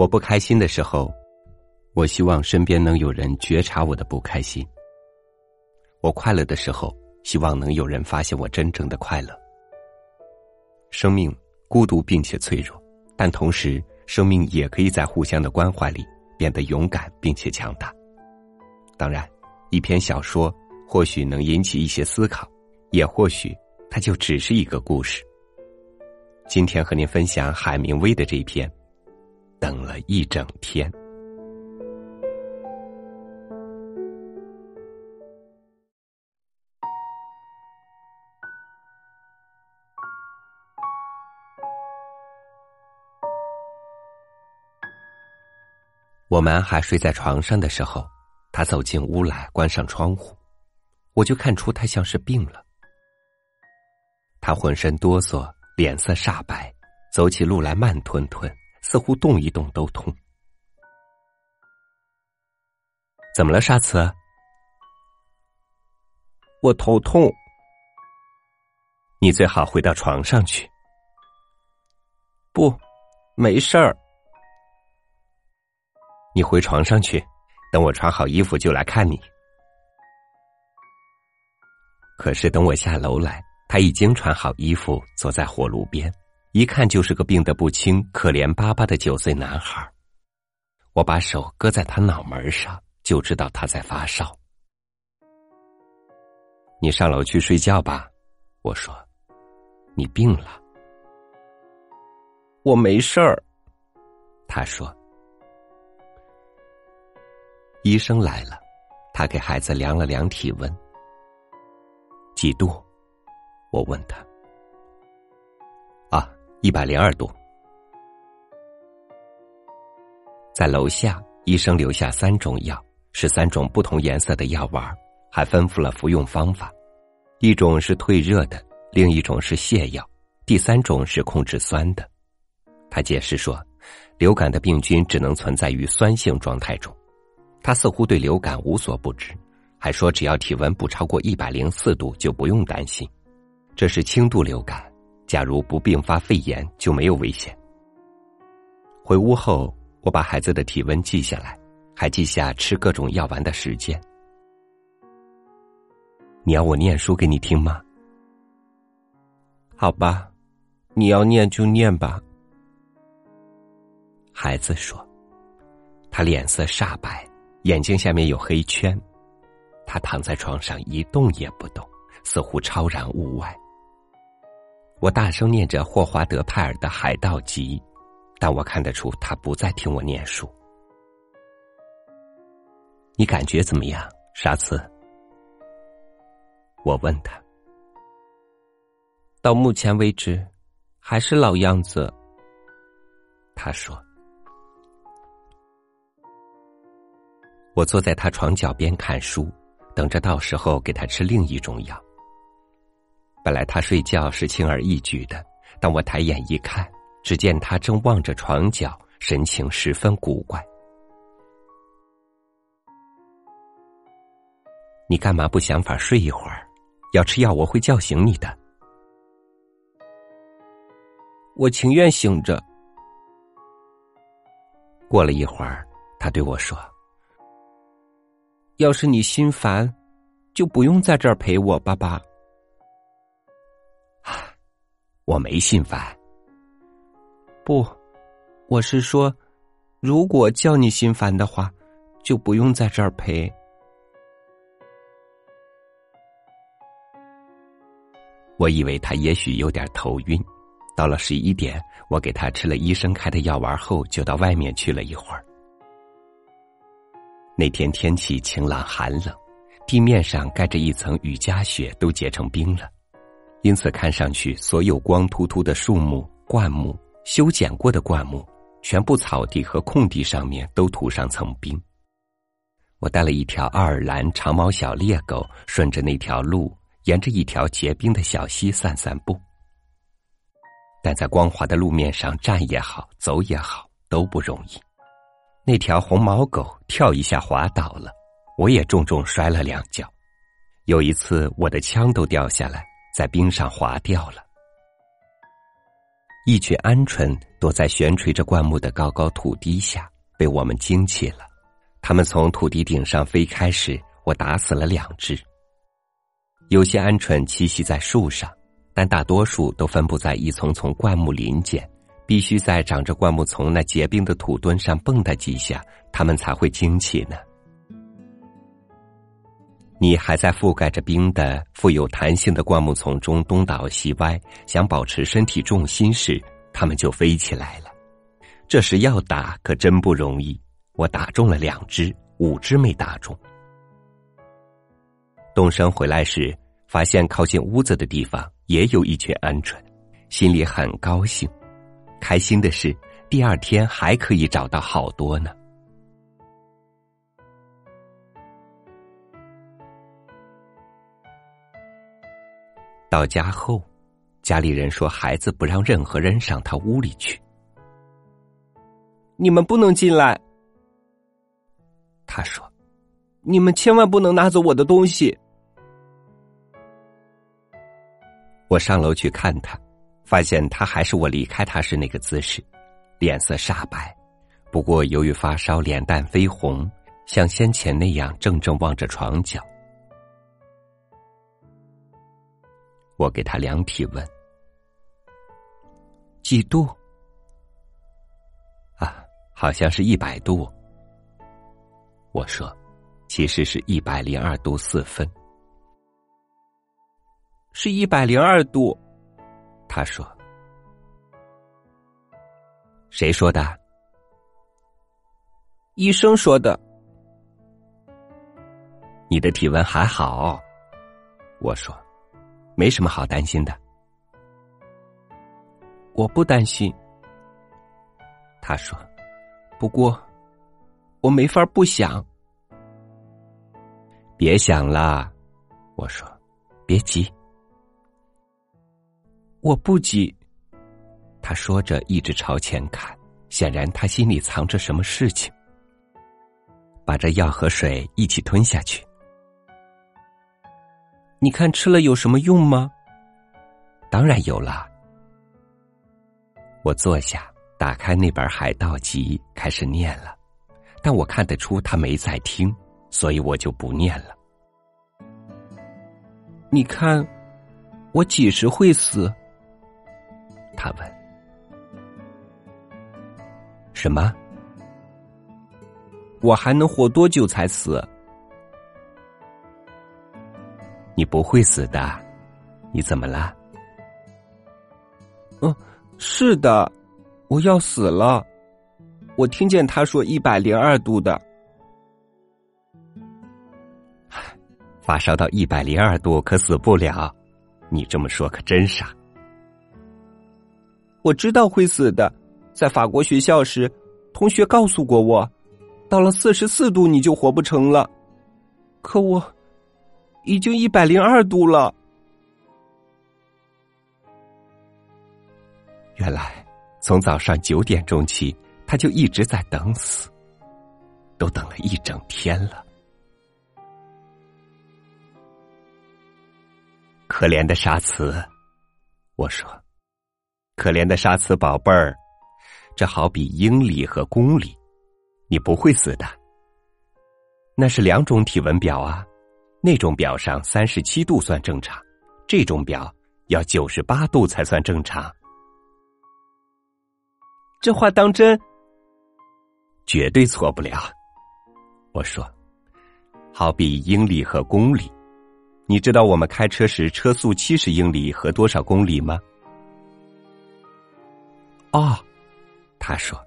我不开心的时候，我希望身边能有人觉察我的不开心；我快乐的时候，希望能有人发现我真正的快乐。生命孤独并且脆弱，但同时，生命也可以在互相的关怀里变得勇敢并且强大。当然，一篇小说或许能引起一些思考，也或许它就只是一个故事。今天和您分享海明威的这一篇。等了一整天。我们还睡在床上的时候，他走进屋来，关上窗户，我就看出他像是病了。他浑身哆嗦，脸色煞白，走起路来慢吞吞。似乎动一动都痛，怎么了，沙慈？我头痛。你最好回到床上去。不，没事儿。你回床上去，等我穿好衣服就来看你。可是等我下楼来，他已经穿好衣服，坐在火炉边。一看就是个病得不轻、可怜巴巴的九岁男孩。我把手搁在他脑门上，就知道他在发烧。你上楼去睡觉吧，我说。你病了，我没事儿。他说。医生来了，他给孩子量了量体温。几度？我问他。一百零二度，在楼下，医生留下三种药，是三种不同颜色的药丸，还吩咐了服用方法：一种是退热的，另一种是泻药，第三种是控制酸的。他解释说，流感的病菌只能存在于酸性状态中。他似乎对流感无所不知，还说只要体温不超过一百零四度就不用担心，这是轻度流感。假如不并发肺炎，就没有危险。回屋后，我把孩子的体温记下来，还记下吃各种药丸的时间。你要我念书给你听吗？好吧，你要念就念吧。孩子说，他脸色煞白，眼睛下面有黑圈，他躺在床上一动也不动，似乎超然物外。我大声念着霍华德·派尔的《海盗集》，但我看得出他不再听我念书。你感觉怎么样，沙茨？我问他。到目前为止，还是老样子。他说。我坐在他床脚边看书，等着到时候给他吃另一种药。本来他睡觉是轻而易举的，但我抬眼一看，只见他正望着床角，神情十分古怪。你干嘛不想法睡一会儿？要吃药我会叫醒你的。我情愿醒着。过了一会儿，他对我说：“要是你心烦，就不用在这儿陪我，爸爸。”我没心烦。不，我是说，如果叫你心烦的话，就不用在这儿陪。我以为他也许有点头晕。到了十一点，我给他吃了医生开的药丸后，就到外面去了一会儿。那天天气晴朗寒冷，地面上盖着一层雨夹雪，都结成冰了。因此，看上去所有光秃秃的树木、灌木、修剪过的灌木，全部草地和空地上面都涂上层冰。我带了一条爱尔兰长毛小猎狗，顺着那条路，沿着一条结冰的小溪散散步。但在光滑的路面上站也好，走也好，都不容易。那条红毛狗跳一下滑倒了，我也重重摔了两跤。有一次，我的枪都掉下来。在冰上滑掉了。一群鹌鹑躲在悬垂着灌木的高高土堤下，被我们惊起了。它们从土地顶上飞开时，我打死了两只。有些鹌鹑栖息在树上，但大多数都分布在一丛丛灌木林间，必须在长着灌木丛那结冰的土墩上蹦跶几下，它们才会惊起呢。你还在覆盖着冰的富有弹性的灌木丛中东倒西歪，想保持身体重心时，它们就飞起来了。这时要打可真不容易，我打中了两只，五只没打中。东升回来时，发现靠近屋子的地方也有一群鹌鹑，心里很高兴。开心的是，第二天还可以找到好多呢。到家后，家里人说孩子不让任何人上他屋里去。你们不能进来。他说：“你们千万不能拿走我的东西。”我上楼去看他，发现他还是我离开他时那个姿势，脸色煞白，不过由于发烧，脸蛋绯红，像先前那样怔怔望着床角。我给他量体温，几度？啊，好像是一百度。我说，其实是一百零二度四分，是一百零二度。他说：“谁说的？”医生说的。你的体温还好，我说。没什么好担心的，我不担心。他说：“不过，我没法不想。”别想了，我说：“别急。”我不急。他说着，一直朝前看，显然他心里藏着什么事情。把这药和水一起吞下去。你看吃了有什么用吗？当然有了。我坐下，打开那本《海盗集》，开始念了。但我看得出他没在听，所以我就不念了。你看，我几时会死？他问。什么？我还能活多久才死？你不会死的，你怎么了？嗯，是的，我要死了。我听见他说一百零二度的，发烧到一百零二度可死不了。你这么说可真傻。我知道会死的，在法国学校时，同学告诉过我，到了四十四度你就活不成了。可我。已经一百零二度了。原来从早上九点钟起，他就一直在等死，都等了一整天了。可怜的沙慈，我说，可怜的沙慈宝贝儿，这好比英里和公里，你不会死的。那是两种体温表啊。那种表上三十七度算正常，这种表要九十八度才算正常。这话当真？绝对错不了。我说，好比英里和公里，你知道我们开车时车速七十英里和多少公里吗？哦，他说。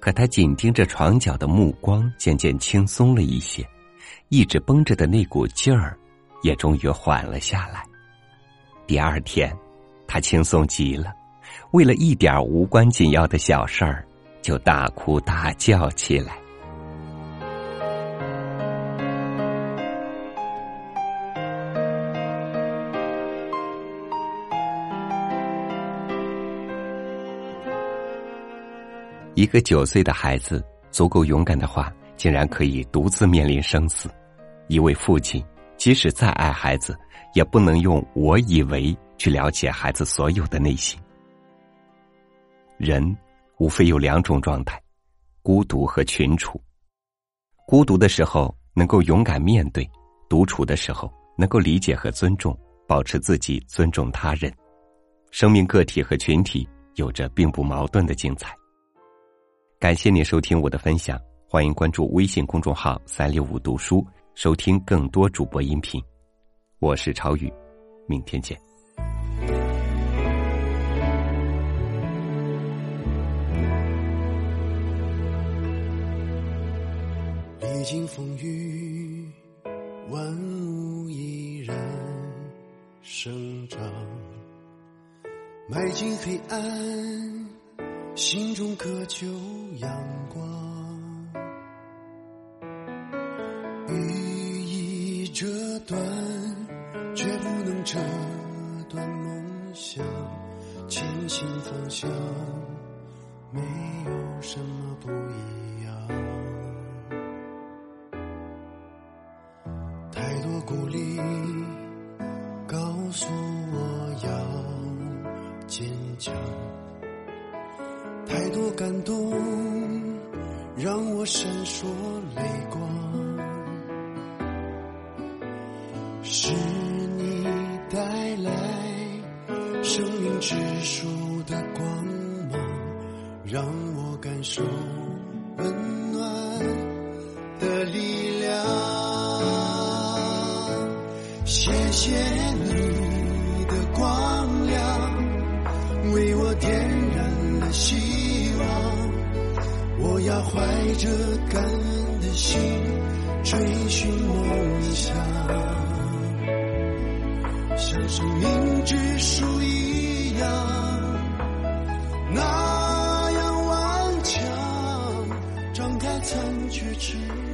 可他紧盯着床角的目光渐渐轻松了一些。一直绷着的那股劲儿，也终于缓了下来。第二天，他轻松极了，为了一点无关紧要的小事儿，就大哭大叫起来。一个九岁的孩子，足够勇敢的话。竟然可以独自面临生死，一位父亲即使再爱孩子，也不能用“我以为”去了解孩子所有的内心。人无非有两种状态：孤独和群处。孤独的时候能够勇敢面对，独处的时候能够理解和尊重，保持自己，尊重他人。生命个体和群体有着并不矛盾的精彩。感谢您收听我的分享，欢迎关注微信公众号“三六五读书”，收听更多主播音频。我是超宇，明天见。历经风雨，万物依然生长；迈进黑暗，心中渴求阳光。羽翼折断，却不能折断梦想。前行方向，没有什么不一样。太多鼓励告诉我要坚强，太多感动让我闪烁泪光。让我感受温暖的力量。谢谢你的光亮，为我点燃了希望。我要怀着感恩的心，追寻梦想，像生命强。